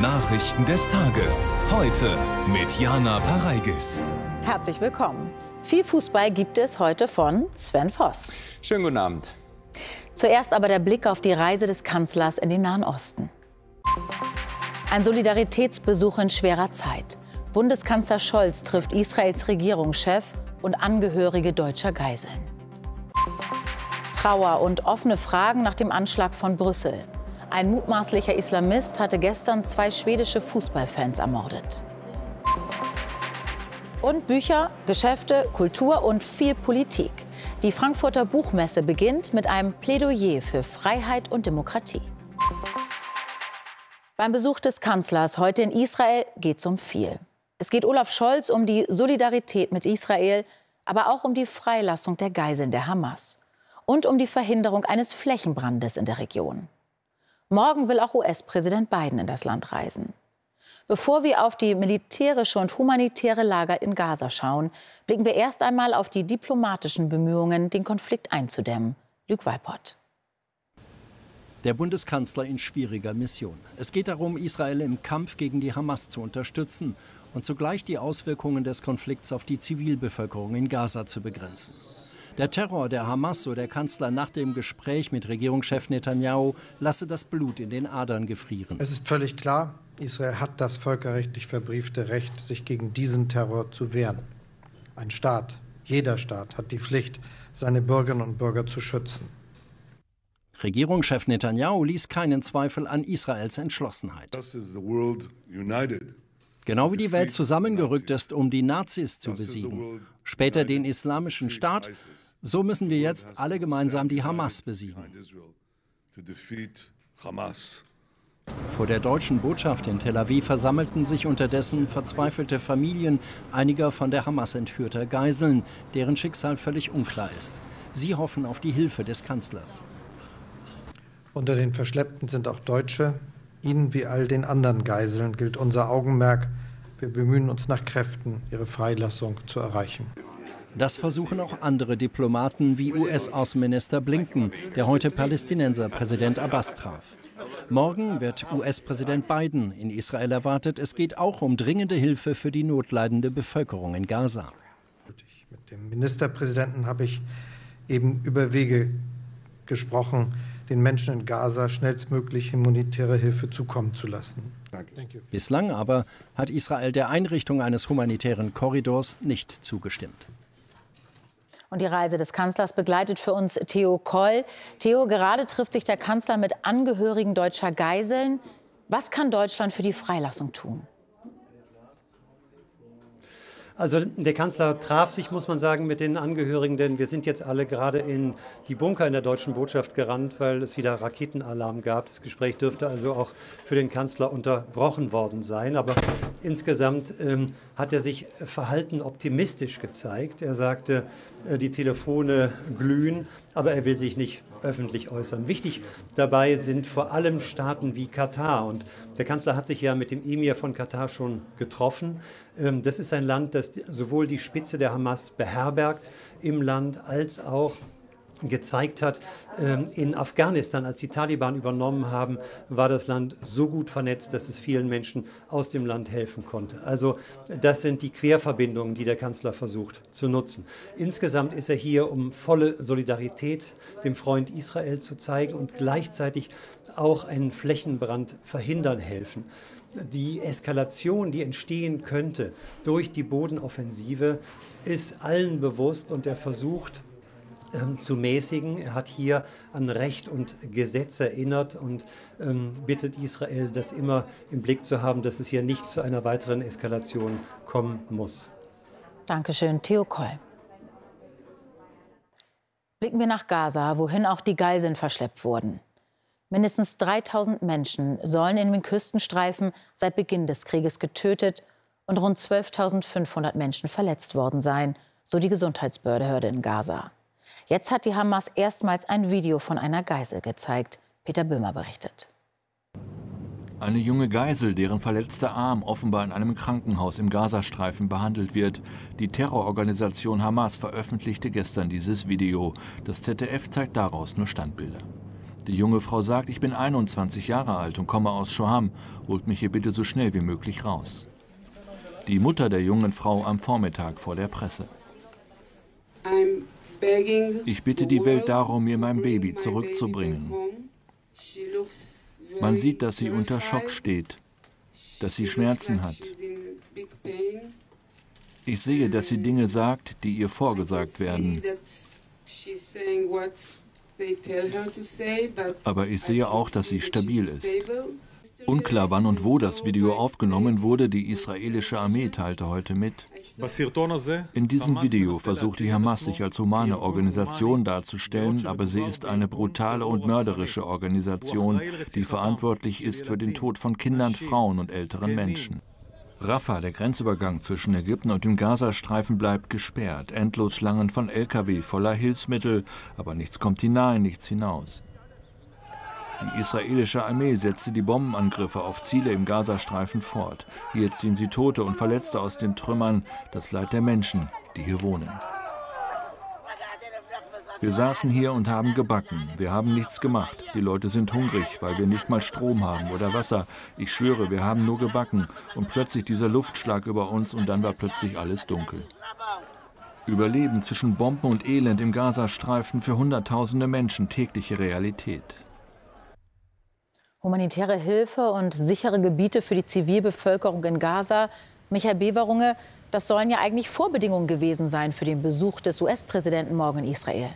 Nachrichten des Tages. Heute mit Jana Pareigis. Herzlich willkommen. Viel Fußball gibt es heute von Sven Voss. Schönen guten Abend. Zuerst aber der Blick auf die Reise des Kanzlers in den Nahen Osten. Ein Solidaritätsbesuch in schwerer Zeit. Bundeskanzler Scholz trifft Israels Regierungschef und Angehörige deutscher Geiseln. Trauer und offene Fragen nach dem Anschlag von Brüssel. Ein mutmaßlicher Islamist hatte gestern zwei schwedische Fußballfans ermordet. Und Bücher, Geschäfte, Kultur und viel Politik. Die Frankfurter Buchmesse beginnt mit einem Plädoyer für Freiheit und Demokratie. Beim Besuch des Kanzlers heute in Israel geht es um viel. Es geht Olaf Scholz um die Solidarität mit Israel, aber auch um die Freilassung der Geiseln der Hamas und um die Verhinderung eines Flächenbrandes in der Region. Morgen will auch US-Präsident Biden in das Land reisen. Bevor wir auf die militärische und humanitäre Lage in Gaza schauen, blicken wir erst einmal auf die diplomatischen Bemühungen, den Konflikt einzudämmen. Luc Walpott. Der Bundeskanzler in schwieriger Mission. Es geht darum, Israel im Kampf gegen die Hamas zu unterstützen und zugleich die Auswirkungen des Konflikts auf die Zivilbevölkerung in Gaza zu begrenzen. Der Terror der Hamas, so der Kanzler nach dem Gespräch mit Regierungschef Netanyahu, lasse das Blut in den Adern gefrieren. Es ist völlig klar, Israel hat das völkerrechtlich verbriefte Recht, sich gegen diesen Terror zu wehren. Ein Staat, jeder Staat hat die Pflicht, seine Bürgerinnen und Bürger zu schützen. Regierungschef Netanyahu ließ keinen Zweifel an Israels Entschlossenheit. Genau wie die Welt zusammengerückt ist, um die Nazis zu besiegen, später den Islamischen Staat, so müssen wir jetzt alle gemeinsam die Hamas besiegen. Vor der deutschen Botschaft in Tel Aviv versammelten sich unterdessen verzweifelte Familien einiger von der Hamas entführter Geiseln, deren Schicksal völlig unklar ist. Sie hoffen auf die Hilfe des Kanzlers. Unter den Verschleppten sind auch Deutsche. Ihnen wie all den anderen Geiseln gilt unser Augenmerk. Wir bemühen uns nach Kräften, ihre Freilassung zu erreichen. Das versuchen auch andere Diplomaten wie US-Außenminister Blinken, der heute Palästinenser Präsident Abbas traf. Morgen wird US-Präsident Biden in Israel erwartet. Es geht auch um dringende Hilfe für die notleidende Bevölkerung in Gaza. Mit dem Ministerpräsidenten habe ich eben über Wege gesprochen, den Menschen in Gaza schnellstmöglich humanitäre Hilfe zukommen zu lassen. Bislang aber hat Israel der Einrichtung eines humanitären Korridors nicht zugestimmt. Und die Reise des Kanzlers begleitet für uns Theo Koll. Theo, gerade trifft sich der Kanzler mit Angehörigen deutscher Geiseln. Was kann Deutschland für die Freilassung tun? Also der Kanzler traf sich, muss man sagen, mit den Angehörigen, denn wir sind jetzt alle gerade in die Bunker in der deutschen Botschaft gerannt, weil es wieder Raketenalarm gab. Das Gespräch dürfte also auch für den Kanzler unterbrochen worden sein. Aber insgesamt ähm, hat er sich verhalten optimistisch gezeigt. Er sagte, äh, die Telefone glühen, aber er will sich nicht öffentlich äußern. Wichtig dabei sind vor allem Staaten wie Katar. Und der Kanzler hat sich ja mit dem Emir von Katar schon getroffen. Ähm, das ist ein Land, das sowohl die Spitze der Hamas beherbergt im Land als auch gezeigt hat, ähm, in Afghanistan, als die Taliban übernommen haben, war das Land so gut vernetzt, dass es vielen Menschen aus dem Land helfen konnte. Also das sind die Querverbindungen, die der Kanzler versucht zu nutzen. Insgesamt ist er hier, um volle Solidarität dem Freund Israel zu zeigen und gleichzeitig auch einen Flächenbrand verhindern helfen die Eskalation, die entstehen könnte durch die Bodenoffensive, ist allen bewusst und er versucht, ähm, zu mäßigen. Er hat hier an Recht und Gesetz erinnert und ähm, bittet Israel, das immer im Blick zu haben, dass es hier nicht zu einer weiteren Eskalation kommen muss. Dankeschön, Theo Koll. Blicken wir nach Gaza, wohin auch die Geiseln verschleppt wurden. Mindestens 3000 Menschen sollen in den Küstenstreifen seit Beginn des Krieges getötet und rund 12.500 Menschen verletzt worden sein, so die Gesundheitsbehörde in Gaza. Jetzt hat die Hamas erstmals ein Video von einer Geisel gezeigt. Peter Böhmer berichtet. Eine junge Geisel, deren verletzter Arm offenbar in einem Krankenhaus im Gazastreifen behandelt wird. Die Terrororganisation Hamas veröffentlichte gestern dieses Video. Das ZDF zeigt daraus nur Standbilder. Die junge Frau sagt, ich bin 21 Jahre alt und komme aus Shoham. Holt mich hier bitte so schnell wie möglich raus. Die Mutter der jungen Frau am Vormittag vor der Presse. Ich bitte die Welt darum, mir mein Baby zurückzubringen. Man sieht, dass sie unter Schock steht, dass sie Schmerzen hat. Ich sehe, dass sie Dinge sagt, die ihr vorgesagt werden. Aber ich sehe auch, dass sie stabil ist. Unklar, wann und wo das Video aufgenommen wurde, die israelische Armee teilte heute mit. In diesem Video versucht die Hamas sich als humane Organisation darzustellen, aber sie ist eine brutale und mörderische Organisation, die verantwortlich ist für den Tod von Kindern, Frauen und älteren Menschen. Rafah, der Grenzübergang zwischen Ägypten und dem Gazastreifen, bleibt gesperrt. Endlos Schlangen von Lkw voller Hilfsmittel, aber nichts kommt hinein, nichts hinaus. Die israelische Armee setzte die Bombenangriffe auf Ziele im Gazastreifen fort. Hier ziehen sie Tote und Verletzte aus den Trümmern, das Leid der Menschen, die hier wohnen. Wir saßen hier und haben gebacken. Wir haben nichts gemacht. Die Leute sind hungrig, weil wir nicht mal Strom haben oder Wasser. Ich schwöre, wir haben nur gebacken. Und plötzlich dieser Luftschlag über uns und dann war plötzlich alles dunkel. Überleben zwischen Bomben und Elend im Gazastreifen für Hunderttausende Menschen tägliche Realität. Humanitäre Hilfe und sichere Gebiete für die Zivilbevölkerung in Gaza. Michael Beverunge, das sollen ja eigentlich Vorbedingungen gewesen sein für den Besuch des US-Präsidenten morgen in Israel.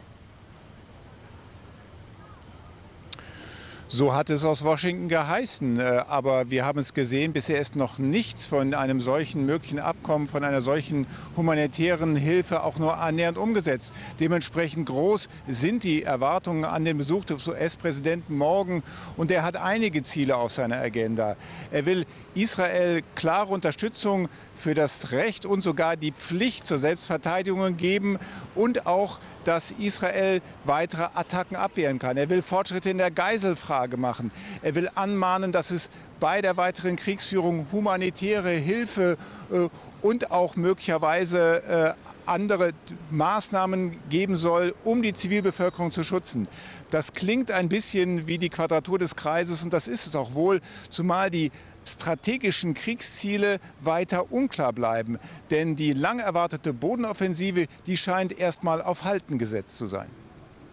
So hat es aus Washington geheißen. Äh, aber wir haben es gesehen, bisher ist noch nichts von einem solchen möglichen Abkommen, von einer solchen humanitären Hilfe auch nur annähernd umgesetzt. Dementsprechend groß sind die Erwartungen an den Besuch des US-Präsidenten morgen. Und er hat einige Ziele auf seiner Agenda. Er will Israel klare Unterstützung für das Recht und sogar die Pflicht zur Selbstverteidigung geben und auch, dass Israel weitere Attacken abwehren kann. Er will Fortschritte in der Geiselfrage machen. Er will anmahnen, dass es bei der weiteren Kriegsführung humanitäre Hilfe äh, und auch möglicherweise äh, andere Maßnahmen geben soll, um die Zivilbevölkerung zu schützen. Das klingt ein bisschen wie die Quadratur des Kreises und das ist es auch wohl, zumal die strategischen Kriegsziele weiter unklar bleiben. Denn die lang erwartete Bodenoffensive, die scheint erstmal auf Halten gesetzt zu sein.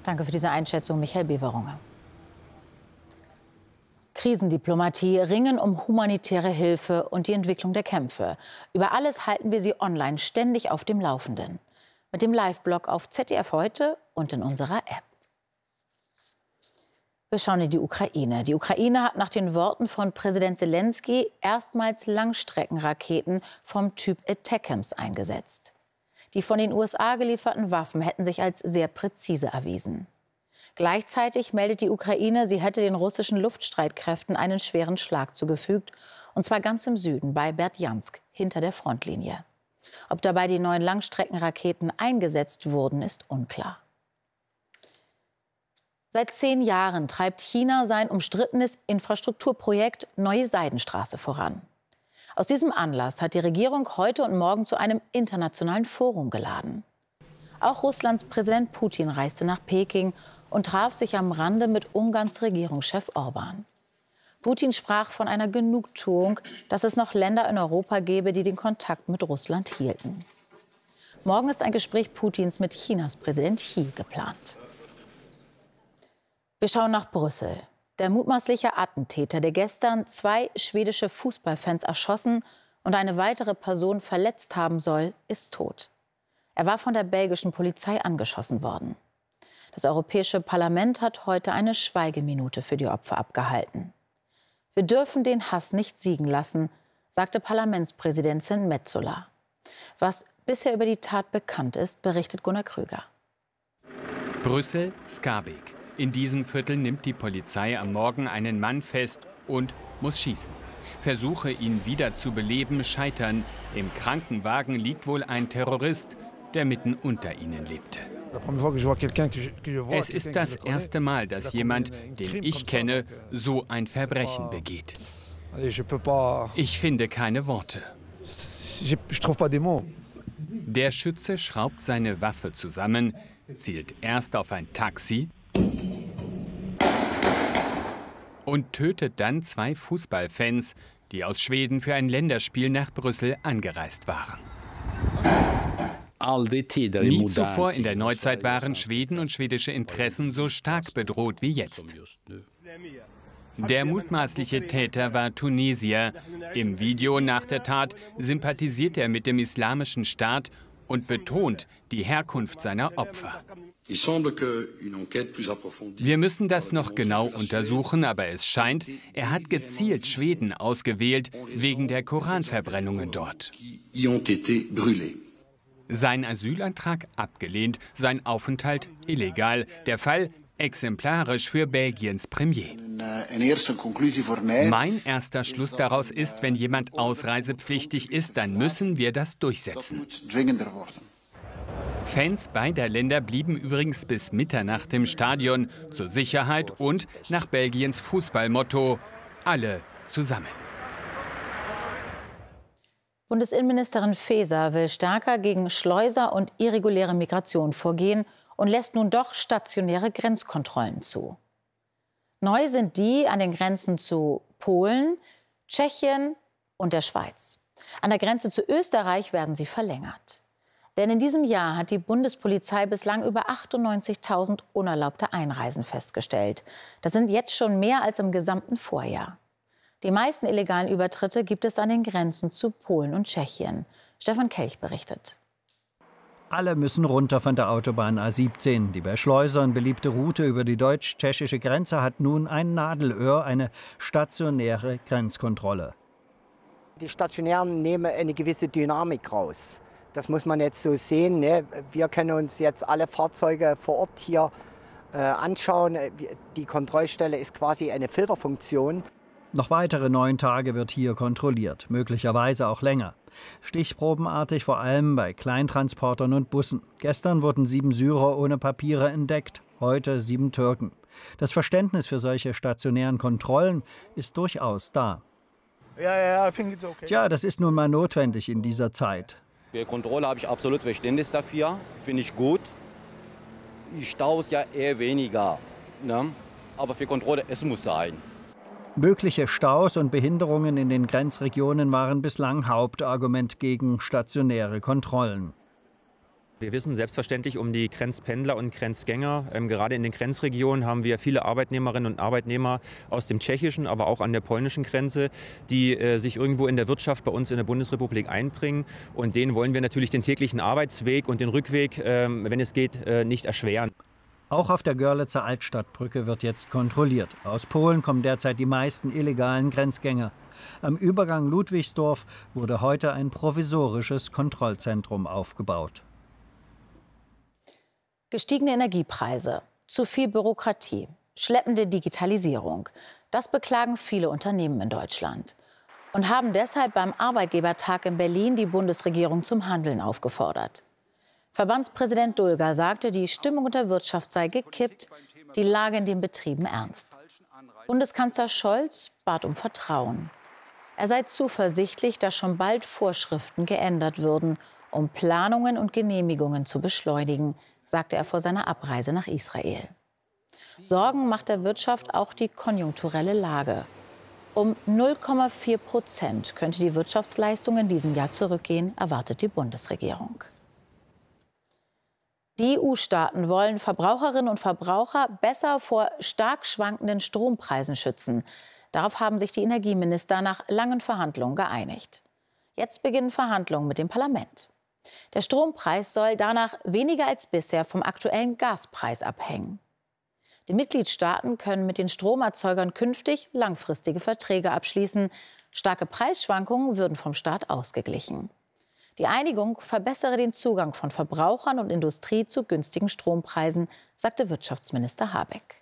Danke für diese Einschätzung, Michael Beverunger. Krisendiplomatie, Ringen um humanitäre Hilfe und die Entwicklung der Kämpfe. Über alles halten wir Sie online ständig auf dem Laufenden. Mit dem Live-Blog auf ZDF heute und in unserer App. Wir schauen in die Ukraine. Die Ukraine hat nach den Worten von Präsident Zelensky erstmals Langstreckenraketen vom Typ Attackams eingesetzt. Die von den USA gelieferten Waffen hätten sich als sehr präzise erwiesen. Gleichzeitig meldet die Ukraine, sie hätte den russischen Luftstreitkräften einen schweren Schlag zugefügt, und zwar ganz im Süden bei Berdjansk, hinter der Frontlinie. Ob dabei die neuen Langstreckenraketen eingesetzt wurden, ist unklar. Seit zehn Jahren treibt China sein umstrittenes Infrastrukturprojekt Neue Seidenstraße voran. Aus diesem Anlass hat die Regierung heute und morgen zu einem internationalen Forum geladen. Auch Russlands Präsident Putin reiste nach Peking und traf sich am Rande mit Ungarns Regierungschef Orban. Putin sprach von einer Genugtuung, dass es noch Länder in Europa gebe, die den Kontakt mit Russland hielten. Morgen ist ein Gespräch Putins mit Chinas Präsident Xi geplant. Wir schauen nach Brüssel. Der mutmaßliche Attentäter, der gestern zwei schwedische Fußballfans erschossen und eine weitere Person verletzt haben soll, ist tot. Er war von der belgischen Polizei angeschossen worden. Das Europäische Parlament hat heute eine Schweigeminute für die Opfer abgehalten. Wir dürfen den Hass nicht siegen lassen, sagte Parlamentspräsidentin Metzola. Was bisher über die Tat bekannt ist, berichtet Gunnar Krüger. Brüssel, Skarbek. In diesem Viertel nimmt die Polizei am Morgen einen Mann fest und muss schießen. Versuche, ihn wieder zu beleben, scheitern. Im Krankenwagen liegt wohl ein Terrorist, der mitten unter ihnen lebte. Es ist das erste Mal, dass jemand, den ich kenne, so ein Verbrechen begeht. Ich finde keine Worte. Der Schütze schraubt seine Waffe zusammen, zielt erst auf ein Taxi, und tötet dann zwei Fußballfans, die aus Schweden für ein Länderspiel nach Brüssel angereist waren. Nie zuvor in der Neuzeit waren Schweden und schwedische Interessen so stark bedroht wie jetzt. Der mutmaßliche Täter war Tunesier. Im Video nach der Tat sympathisiert er mit dem Islamischen Staat und betont die Herkunft seiner Opfer. Wir müssen das noch genau untersuchen, aber es scheint, er hat gezielt Schweden ausgewählt wegen der Koranverbrennungen dort. Sein Asylantrag abgelehnt, sein Aufenthalt illegal. Der Fall exemplarisch für Belgiens Premier. Mein erster Schluss daraus ist, wenn jemand ausreisepflichtig ist, dann müssen wir das durchsetzen. Fans beider Länder blieben übrigens bis Mitternacht im Stadion zur Sicherheit und nach Belgiens Fußballmotto alle zusammen. Bundesinnenministerin Faeser will stärker gegen Schleuser und irreguläre Migration vorgehen und lässt nun doch stationäre Grenzkontrollen zu. Neu sind die an den Grenzen zu Polen, Tschechien und der Schweiz. An der Grenze zu Österreich werden sie verlängert. Denn in diesem Jahr hat die Bundespolizei bislang über 98.000 unerlaubte Einreisen festgestellt. Das sind jetzt schon mehr als im gesamten Vorjahr. Die meisten illegalen Übertritte gibt es an den Grenzen zu Polen und Tschechien. Stefan Kelch berichtet. Alle müssen runter von der Autobahn A17. Die bei Schleusern beliebte Route über die deutsch-tschechische Grenze hat nun ein Nadelöhr, eine stationäre Grenzkontrolle. Die Stationären nehmen eine gewisse Dynamik raus. Das muss man jetzt so sehen. Ne? Wir können uns jetzt alle Fahrzeuge vor Ort hier äh, anschauen. Die Kontrollstelle ist quasi eine Filterfunktion. Noch weitere neun Tage wird hier kontrolliert, möglicherweise auch länger. Stichprobenartig vor allem bei Kleintransportern und Bussen. Gestern wurden sieben Syrer ohne Papiere entdeckt, heute sieben Türken. Das Verständnis für solche stationären Kontrollen ist durchaus da. Ja, ja, okay. Tja, das ist nun mal notwendig in dieser Zeit. Für Kontrolle habe ich absolut Verständnis dafür. Finde ich gut. Die Staus ja eher weniger. Ne? Aber für Kontrolle, es muss sein. Mögliche Staus und Behinderungen in den Grenzregionen waren bislang Hauptargument gegen stationäre Kontrollen. Wir wissen selbstverständlich um die Grenzpendler und Grenzgänger. Ähm, gerade in den Grenzregionen haben wir viele Arbeitnehmerinnen und Arbeitnehmer aus dem tschechischen, aber auch an der polnischen Grenze, die äh, sich irgendwo in der Wirtschaft bei uns in der Bundesrepublik einbringen. Und denen wollen wir natürlich den täglichen Arbeitsweg und den Rückweg, äh, wenn es geht, äh, nicht erschweren. Auch auf der Görlitzer Altstadtbrücke wird jetzt kontrolliert. Aus Polen kommen derzeit die meisten illegalen Grenzgänger. Am Übergang Ludwigsdorf wurde heute ein provisorisches Kontrollzentrum aufgebaut. Gestiegene Energiepreise, zu viel Bürokratie, schleppende Digitalisierung. Das beklagen viele Unternehmen in Deutschland und haben deshalb beim Arbeitgebertag in Berlin die Bundesregierung zum Handeln aufgefordert. Verbandspräsident Dulger sagte, die Stimmung in der Wirtschaft sei gekippt, die Lage in den Betrieben ernst. Bundeskanzler Scholz bat um Vertrauen. Er sei zuversichtlich, dass schon bald Vorschriften geändert würden, um Planungen und Genehmigungen zu beschleunigen, sagte er vor seiner Abreise nach Israel. Sorgen macht der Wirtschaft auch die konjunkturelle Lage. Um 0,4 Prozent könnte die Wirtschaftsleistung in diesem Jahr zurückgehen, erwartet die Bundesregierung. Die EU-Staaten wollen Verbraucherinnen und Verbraucher besser vor stark schwankenden Strompreisen schützen. Darauf haben sich die Energieminister nach langen Verhandlungen geeinigt. Jetzt beginnen Verhandlungen mit dem Parlament. Der Strompreis soll danach weniger als bisher vom aktuellen Gaspreis abhängen. Die Mitgliedstaaten können mit den Stromerzeugern künftig langfristige Verträge abschließen. Starke Preisschwankungen würden vom Staat ausgeglichen. Die Einigung verbessere den Zugang von Verbrauchern und Industrie zu günstigen Strompreisen, sagte Wirtschaftsminister Habeck.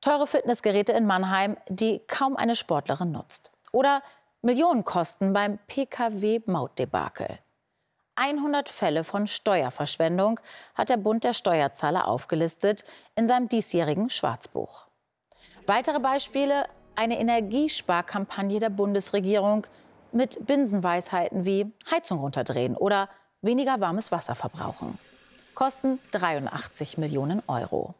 Teure Fitnessgeräte in Mannheim, die kaum eine Sportlerin nutzt. Oder Millionenkosten beim Pkw-Mautdebakel. 100 Fälle von Steuerverschwendung hat der Bund der Steuerzahler aufgelistet in seinem diesjährigen Schwarzbuch. Weitere Beispiele eine Energiesparkampagne der Bundesregierung mit Binsenweisheiten wie Heizung runterdrehen oder weniger warmes Wasser verbrauchen. Kosten 83 Millionen Euro.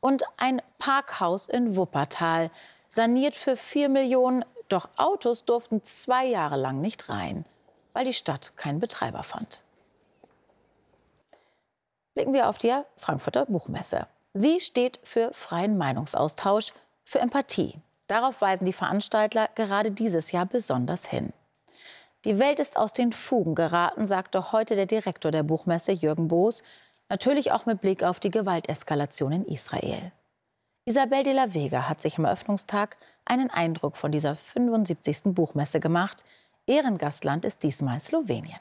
und ein Parkhaus in Wuppertal, saniert für 4 Millionen. Doch Autos durften zwei Jahre lang nicht rein, weil die Stadt keinen Betreiber fand. Blicken wir auf die Frankfurter Buchmesse. Sie steht für freien Meinungsaustausch, für Empathie. Darauf weisen die Veranstalter gerade dieses Jahr besonders hin. Die Welt ist aus den Fugen geraten, sagte heute der Direktor der Buchmesse Jürgen Boos, natürlich auch mit Blick auf die Gewalteskalation in Israel. Isabel de la Vega hat sich am Eröffnungstag einen Eindruck von dieser 75. Buchmesse gemacht. Ehrengastland ist diesmal Slowenien.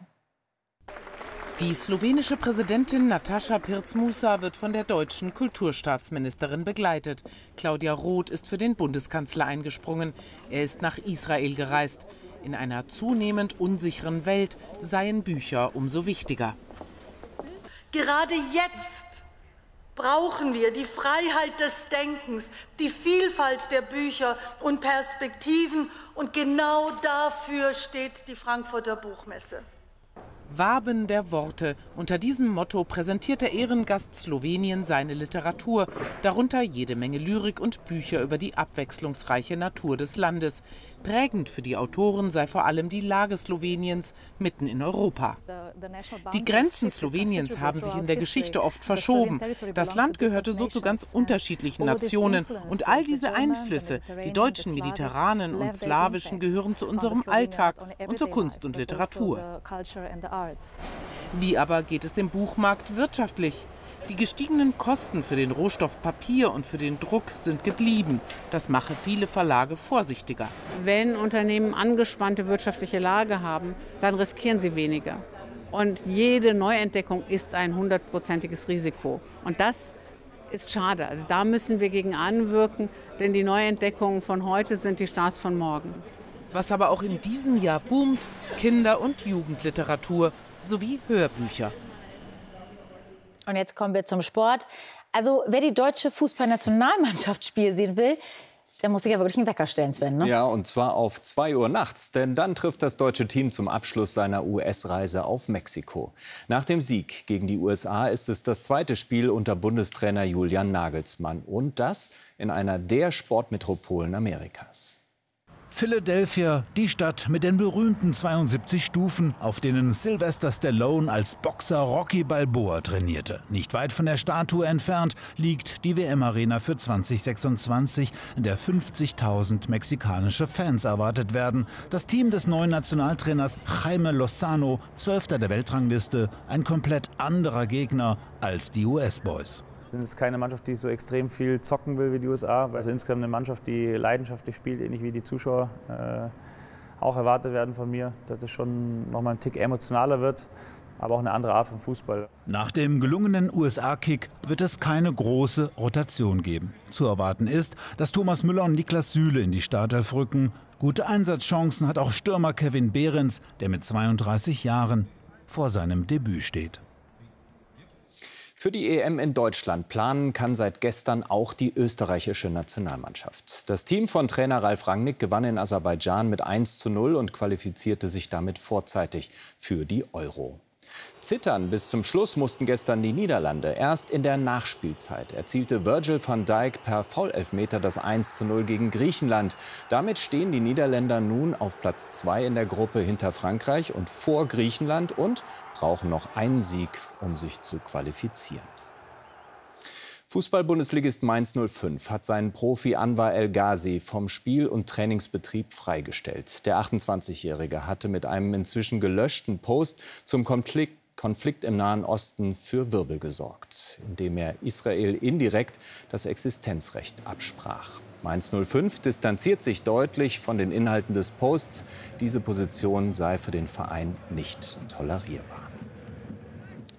Die slowenische Präsidentin Natascha Pirc-Musa wird von der deutschen Kulturstaatsministerin begleitet. Claudia Roth ist für den Bundeskanzler eingesprungen. Er ist nach Israel gereist. In einer zunehmend unsicheren Welt seien Bücher umso wichtiger. Gerade jetzt brauchen wir die Freiheit des Denkens, die Vielfalt der Bücher und Perspektiven. Und genau dafür steht die Frankfurter Buchmesse. Waben der Worte. Unter diesem Motto präsentiert der Ehrengast Slowenien seine Literatur, darunter jede Menge Lyrik und Bücher über die abwechslungsreiche Natur des Landes. Prägend für die Autoren sei vor allem die Lage Sloweniens mitten in Europa. Die Grenzen Sloweniens haben sich in der Geschichte oft verschoben. Das Land gehörte so zu ganz unterschiedlichen Nationen. Und all diese Einflüsse, die deutschen, mediterranen und slawischen, gehören zu unserem Alltag und zur Kunst und Literatur. Wie aber geht es dem Buchmarkt wirtschaftlich? Die gestiegenen Kosten für den Rohstoff Papier und für den Druck sind geblieben. Das mache viele Verlage vorsichtiger. Wenn Unternehmen angespannte wirtschaftliche Lage haben, dann riskieren sie weniger. Und jede Neuentdeckung ist ein hundertprozentiges Risiko. Und das ist schade. Also da müssen wir gegen anwirken, denn die Neuentdeckungen von heute sind die Stars von morgen. Was aber auch in diesem Jahr boomt, Kinder- und Jugendliteratur sowie Hörbücher. Und jetzt kommen wir zum Sport. Also wer die deutsche Fußballnationalmannschaft spielen sehen will, der muss sich ja wirklich einen Wecker stellen, Sven. Ne? Ja, und zwar auf 2 Uhr nachts. Denn dann trifft das deutsche Team zum Abschluss seiner US-Reise auf Mexiko. Nach dem Sieg gegen die USA ist es das zweite Spiel unter Bundestrainer Julian Nagelsmann. Und das in einer der Sportmetropolen Amerikas. Philadelphia, die Stadt mit den berühmten 72 Stufen, auf denen Sylvester Stallone als Boxer Rocky Balboa trainierte. Nicht weit von der Statue entfernt liegt die WM-Arena für 2026, in der 50.000 mexikanische Fans erwartet werden. Das Team des neuen Nationaltrainers Jaime Lozano, Zwölfter der Weltrangliste, ein komplett anderer Gegner als die US-Boys sind jetzt keine Mannschaft, die so extrem viel zocken will wie die USA. Also insgesamt eine Mannschaft, die leidenschaftlich spielt, ähnlich wie die Zuschauer äh, auch erwartet werden von mir, dass es schon noch mal ein Tick emotionaler wird, aber auch eine andere Art von Fußball. Nach dem gelungenen USA-Kick wird es keine große Rotation geben. Zu erwarten ist, dass Thomas Müller und Niklas Süle in die Startelf rücken. Gute Einsatzchancen hat auch Stürmer Kevin Behrens, der mit 32 Jahren vor seinem Debüt steht. Für die EM in Deutschland planen kann seit gestern auch die österreichische Nationalmannschaft. Das Team von Trainer Ralf Rangnick gewann in Aserbaidschan mit 1 zu 0 und qualifizierte sich damit vorzeitig für die Euro. Zittern bis zum Schluss mussten gestern die Niederlande. Erst in der Nachspielzeit erzielte Virgil van Dijk per Foulelfmeter das 1 zu 0 gegen Griechenland. Damit stehen die Niederländer nun auf Platz 2 in der Gruppe hinter Frankreich und vor Griechenland und brauchen noch einen Sieg, um sich zu qualifizieren. Fußball-Bundesligist Mainz 05 hat seinen Profi Anwar El Ghazi vom Spiel- und Trainingsbetrieb freigestellt. Der 28-Jährige hatte mit einem inzwischen gelöschten Post zum Konflikt Konflikt im Nahen Osten für Wirbel gesorgt, indem er Israel indirekt das Existenzrecht absprach. Mainz 05 distanziert sich deutlich von den Inhalten des Posts. Diese Position sei für den Verein nicht tolerierbar.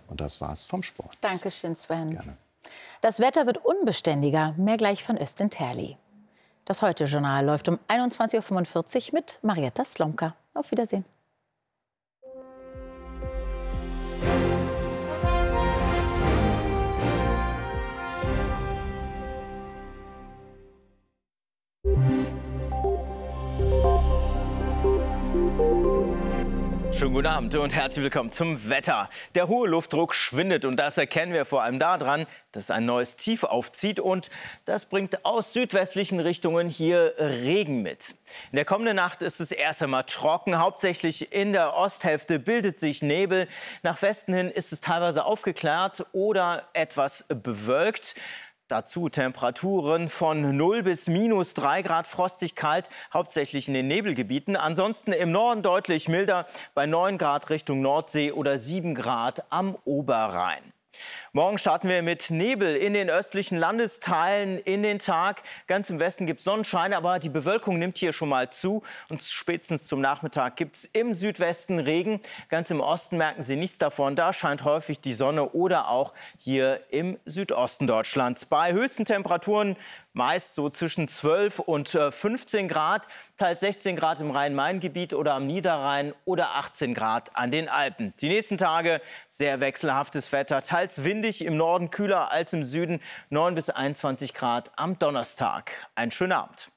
Und das war's vom Sport. Dankeschön, Sven. Gerne. Das Wetter wird unbeständiger. Mehr gleich von Östin Terli. Das Heute-Journal läuft um 21.45 Uhr mit Marietta Slomka. Auf Wiedersehen. Schönen guten Abend und herzlich willkommen zum Wetter. Der hohe Luftdruck schwindet und das erkennen wir vor allem daran, dass ein neues Tief aufzieht und das bringt aus südwestlichen Richtungen hier Regen mit. In der kommenden Nacht ist es erst einmal trocken, hauptsächlich in der Osthälfte bildet sich Nebel. Nach Westen hin ist es teilweise aufgeklärt oder etwas bewölkt. Dazu Temperaturen von 0 bis minus 3 Grad frostig kalt, hauptsächlich in den Nebelgebieten. Ansonsten im Norden deutlich milder bei 9 Grad Richtung Nordsee oder 7 Grad am Oberrhein. Morgen starten wir mit Nebel in den östlichen Landesteilen in den Tag. Ganz im Westen gibt es Sonnenschein, aber die Bewölkung nimmt hier schon mal zu. Und spätestens zum Nachmittag gibt es im Südwesten Regen. Ganz im Osten merken Sie nichts davon. Da scheint häufig die Sonne oder auch hier im Südosten Deutschlands. Bei höchsten Temperaturen meist so zwischen 12 und 15 äh, Grad, teils 16 Grad im Rhein-Main-Gebiet oder am Niederrhein oder 18 Grad an den Alpen. Die nächsten Tage sehr wechselhaftes Wetter, teils windig, im Norden kühler als im Süden, 9 bis 21 Grad am Donnerstag. Einen schönen Abend.